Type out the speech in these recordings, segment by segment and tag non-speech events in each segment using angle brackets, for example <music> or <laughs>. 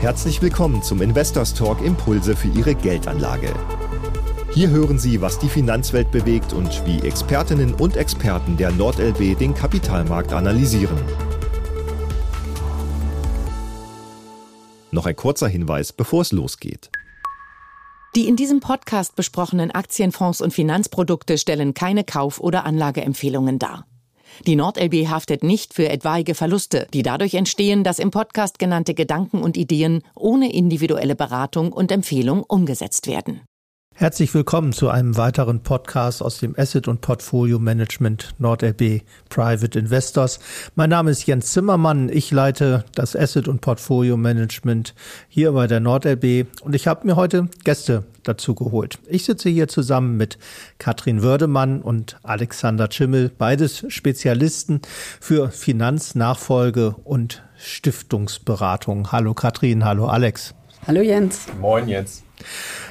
Herzlich willkommen zum Investors Talk Impulse für Ihre Geldanlage. Hier hören Sie, was die Finanzwelt bewegt und wie Expertinnen und Experten der NordLB den Kapitalmarkt analysieren. Noch ein kurzer Hinweis, bevor es losgeht. Die in diesem Podcast besprochenen Aktienfonds und Finanzprodukte stellen keine Kauf- oder Anlageempfehlungen dar. Die NordLB haftet nicht für etwaige Verluste, die dadurch entstehen, dass im Podcast genannte Gedanken und Ideen ohne individuelle Beratung und Empfehlung umgesetzt werden. Herzlich willkommen zu einem weiteren Podcast aus dem Asset und Portfolio Management NordLB Private Investors. Mein Name ist Jens Zimmermann. Ich leite das Asset und Portfolio Management hier bei der NordLB und ich habe mir heute Gäste dazu geholt. Ich sitze hier zusammen mit Katrin Wördemann und Alexander Schimmel, beides Spezialisten für Finanznachfolge und Stiftungsberatung. Hallo Katrin, hallo Alex. Hallo Jens. Moin Jens.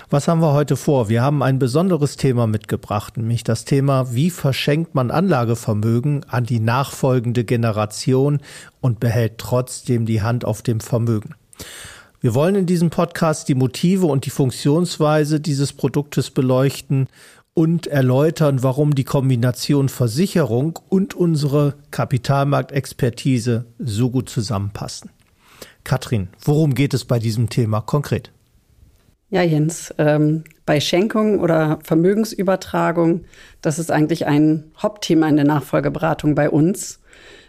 Was haben wir heute vor? Wir haben ein besonderes Thema mitgebracht, nämlich das Thema, wie verschenkt man Anlagevermögen an die nachfolgende Generation und behält trotzdem die Hand auf dem Vermögen. Wir wollen in diesem Podcast die Motive und die Funktionsweise dieses Produktes beleuchten und erläutern, warum die Kombination Versicherung und unsere Kapitalmarktexpertise so gut zusammenpassen. Katrin, worum geht es bei diesem Thema konkret? Ja, Jens, ähm, bei Schenkung oder Vermögensübertragung, das ist eigentlich ein Hauptthema in der Nachfolgeberatung bei uns.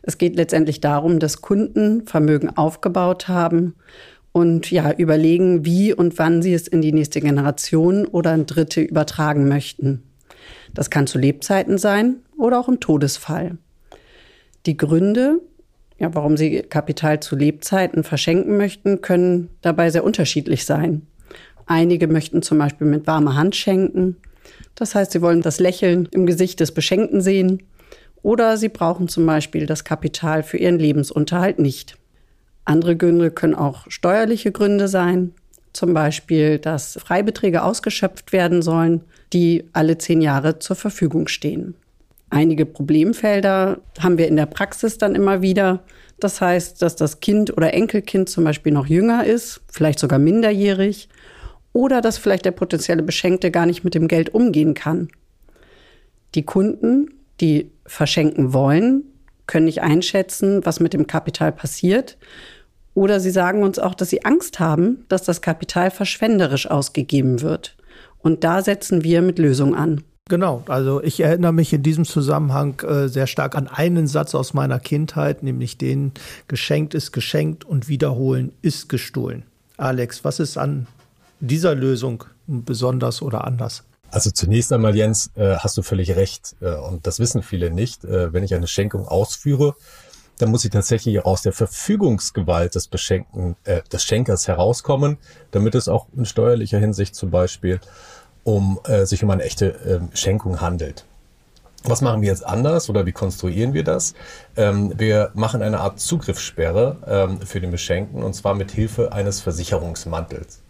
Es geht letztendlich darum, dass Kunden Vermögen aufgebaut haben und ja, überlegen, wie und wann sie es in die nächste Generation oder in Dritte übertragen möchten. Das kann zu Lebzeiten sein oder auch im Todesfall. Die Gründe, ja, warum sie Kapital zu Lebzeiten verschenken möchten, können dabei sehr unterschiedlich sein. Einige möchten zum Beispiel mit warmer Hand schenken. Das heißt, sie wollen das Lächeln im Gesicht des Beschenkten sehen. Oder sie brauchen zum Beispiel das Kapital für ihren Lebensunterhalt nicht. Andere Gründe können auch steuerliche Gründe sein. Zum Beispiel, dass Freibeträge ausgeschöpft werden sollen, die alle zehn Jahre zur Verfügung stehen. Einige Problemfelder haben wir in der Praxis dann immer wieder. Das heißt, dass das Kind oder Enkelkind zum Beispiel noch jünger ist, vielleicht sogar minderjährig oder dass vielleicht der potenzielle Beschenkte gar nicht mit dem Geld umgehen kann. Die Kunden, die verschenken wollen, können nicht einschätzen, was mit dem Kapital passiert. Oder sie sagen uns auch, dass sie Angst haben, dass das Kapital verschwenderisch ausgegeben wird. Und da setzen wir mit Lösungen an. Genau, also ich erinnere mich in diesem Zusammenhang äh, sehr stark an einen Satz aus meiner Kindheit, nämlich den, geschenkt ist geschenkt und wiederholen ist gestohlen. Alex, was ist an dieser Lösung besonders oder anders? Also zunächst einmal, Jens, äh, hast du völlig recht. Äh, und das wissen viele nicht. Äh, wenn ich eine Schenkung ausführe, dann muss ich tatsächlich aus der Verfügungsgewalt des Beschenken, äh, des Schenkers herauskommen, damit es auch in steuerlicher Hinsicht zum Beispiel um äh, sich um eine echte äh, Schenkung handelt. Was machen wir jetzt anders oder wie konstruieren wir das? Ähm, wir machen eine Art Zugriffssperre ähm, für den Beschenkten und zwar mit Hilfe eines Versicherungsmantels.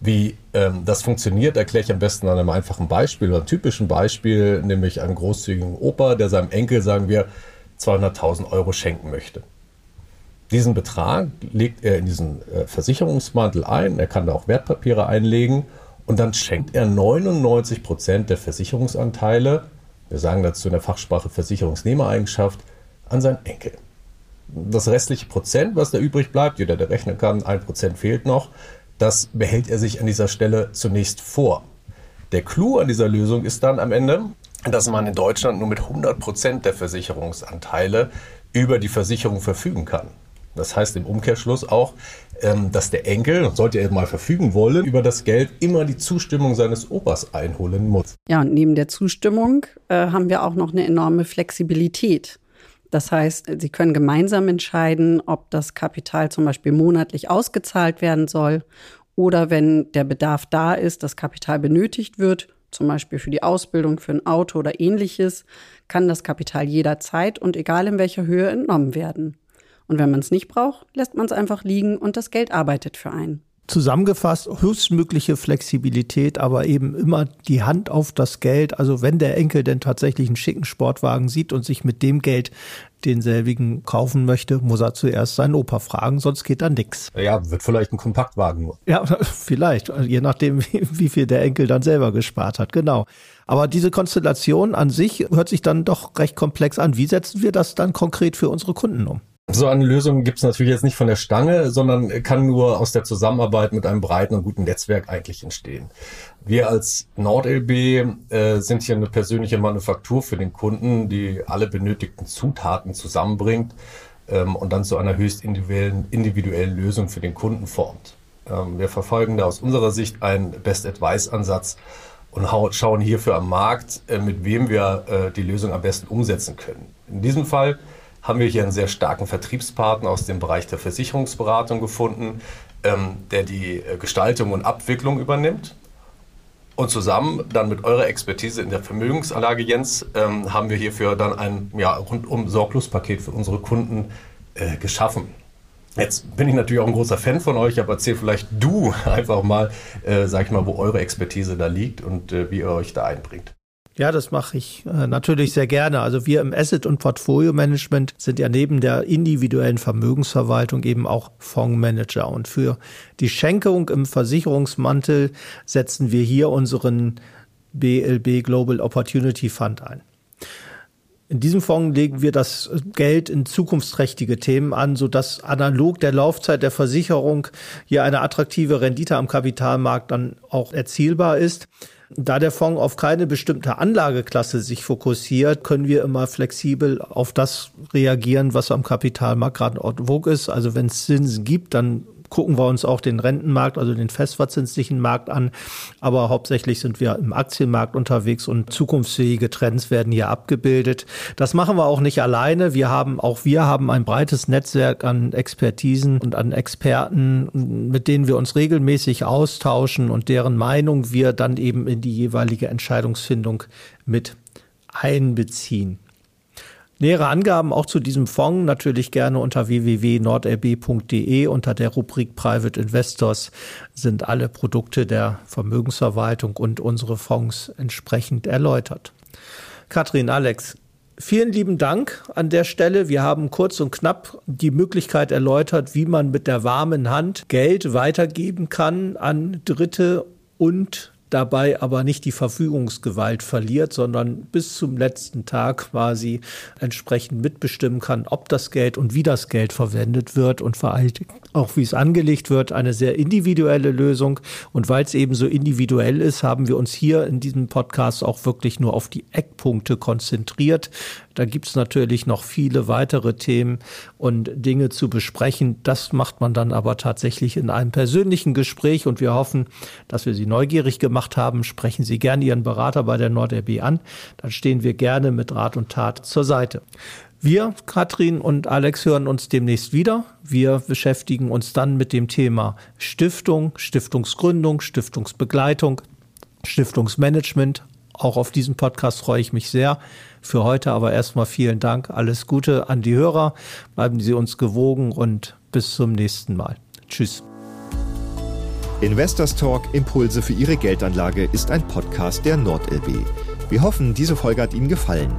Wie ähm, das funktioniert, erkläre ich am besten an einem einfachen Beispiel einem typischen Beispiel, nämlich einem großzügigen Opa, der seinem Enkel, sagen wir, 200.000 Euro schenken möchte. Diesen Betrag legt er in diesen äh, Versicherungsmantel ein, er kann da auch Wertpapiere einlegen und dann schenkt er 99 Prozent der Versicherungsanteile, wir sagen dazu in der Fachsprache Versicherungsnehmereigenschaft, an seinen Enkel. Das restliche Prozent, was da übrig bleibt, jeder, der rechnen kann, ein Prozent fehlt noch, das behält er sich an dieser Stelle zunächst vor. Der Clou an dieser Lösung ist dann am Ende, dass man in Deutschland nur mit 100 Prozent der Versicherungsanteile über die Versicherung verfügen kann. Das heißt im Umkehrschluss auch, ähm, dass der Enkel, sollte er mal verfügen wollen, über das Geld immer die Zustimmung seines Opas einholen muss. Ja, und neben der Zustimmung äh, haben wir auch noch eine enorme Flexibilität. Das heißt, Sie können gemeinsam entscheiden, ob das Kapital zum Beispiel monatlich ausgezahlt werden soll oder wenn der Bedarf da ist, das Kapital benötigt wird, zum Beispiel für die Ausbildung, für ein Auto oder ähnliches, kann das Kapital jederzeit und egal in welcher Höhe entnommen werden. Und wenn man es nicht braucht, lässt man es einfach liegen und das Geld arbeitet für einen. Zusammengefasst, höchstmögliche Flexibilität, aber eben immer die Hand auf das Geld. Also wenn der Enkel denn tatsächlich einen schicken Sportwagen sieht und sich mit dem Geld denselbigen kaufen möchte, muss er zuerst seinen Opa fragen, sonst geht da nix. Ja, wird vielleicht ein Kompaktwagen nur. Ja, <laughs> vielleicht, je nachdem, wie, wie viel der Enkel dann selber gespart hat, genau. Aber diese Konstellation an sich hört sich dann doch recht komplex an. Wie setzen wir das dann konkret für unsere Kunden um? So eine Lösung gibt es natürlich jetzt nicht von der Stange, sondern kann nur aus der Zusammenarbeit mit einem breiten und guten Netzwerk eigentlich entstehen. Wir als NordLB äh, sind hier eine persönliche Manufaktur für den Kunden, die alle benötigten Zutaten zusammenbringt ähm, und dann zu einer höchst individuellen, individuellen Lösung für den Kunden formt. Ähm, wir verfolgen da aus unserer Sicht einen Best-Advice-Ansatz und schauen hierfür am Markt, äh, mit wem wir äh, die Lösung am besten umsetzen können. In diesem Fall haben wir hier einen sehr starken Vertriebspartner aus dem Bereich der Versicherungsberatung gefunden, ähm, der die äh, Gestaltung und Abwicklung übernimmt. Und zusammen dann mit eurer Expertise in der Vermögensanlage, Jens, ähm, haben wir hierfür dann ein ja, rundum Sorglospaket für unsere Kunden äh, geschaffen. Jetzt bin ich natürlich auch ein großer Fan von euch, aber erzähl vielleicht du <laughs> einfach mal, äh, sag ich mal, wo eure Expertise da liegt und äh, wie ihr euch da einbringt. Ja, das mache ich äh, natürlich sehr gerne. Also wir im Asset- und Portfolio-Management sind ja neben der individuellen Vermögensverwaltung eben auch Fondsmanager. Und für die Schenkung im Versicherungsmantel setzen wir hier unseren BLB Global Opportunity Fund ein. In diesem Fonds legen wir das Geld in zukunftsträchtige Themen an, sodass analog der Laufzeit der Versicherung hier eine attraktive Rendite am Kapitalmarkt dann auch erzielbar ist. Da der Fonds auf keine bestimmte Anlageklasse sich fokussiert, können wir immer flexibel auf das reagieren, was am Kapitalmarkt gerade en vogue ist. Also wenn es Zinsen gibt, dann gucken wir uns auch den Rentenmarkt, also den festverzinslichen Markt an. Aber hauptsächlich sind wir im Aktienmarkt unterwegs und zukunftsfähige Trends werden hier abgebildet. Das machen wir auch nicht alleine. Wir haben, auch wir haben ein breites Netzwerk an Expertisen und an Experten, mit denen wir uns regelmäßig austauschen und deren Meinung wir dann eben in die jeweilige Entscheidungsfindung mit einbeziehen. Nähere Angaben auch zu diesem Fonds natürlich gerne unter www.nordlb.de. Unter der Rubrik Private Investors sind alle Produkte der Vermögensverwaltung und unsere Fonds entsprechend erläutert. Katrin, Alex, Vielen lieben Dank an der Stelle. Wir haben kurz und knapp die Möglichkeit erläutert, wie man mit der warmen Hand Geld weitergeben kann an Dritte und dabei aber nicht die Verfügungsgewalt verliert, sondern bis zum letzten Tag quasi entsprechend mitbestimmen kann, ob das Geld und wie das Geld verwendet wird und vor allem auch wie es angelegt wird, eine sehr individuelle Lösung. Und weil es eben so individuell ist, haben wir uns hier in diesem Podcast auch wirklich nur auf die Eckpunkte konzentriert. Da gibt es natürlich noch viele weitere Themen und Dinge zu besprechen. Das macht man dann aber tatsächlich in einem persönlichen Gespräch und wir hoffen, dass wir Sie neugierig gemacht haben. Sprechen Sie gerne Ihren Berater bei der NordRB an. Dann stehen wir gerne mit Rat und Tat zur Seite. Wir, Katrin und Alex, hören uns demnächst wieder. Wir beschäftigen uns dann mit dem Thema Stiftung, Stiftungsgründung, Stiftungsbegleitung, Stiftungsmanagement. Auch auf diesen Podcast freue ich mich sehr. Für heute aber erstmal vielen Dank. Alles Gute an die Hörer. Bleiben Sie uns gewogen und bis zum nächsten Mal. Tschüss. Investors Talk Impulse für Ihre Geldanlage ist ein Podcast der NordLB. Wir hoffen, diese Folge hat Ihnen gefallen.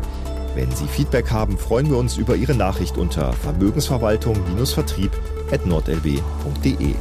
Wenn Sie Feedback haben, freuen wir uns über Ihre Nachricht unter Vermögensverwaltung-vertrieb at nordlb.de.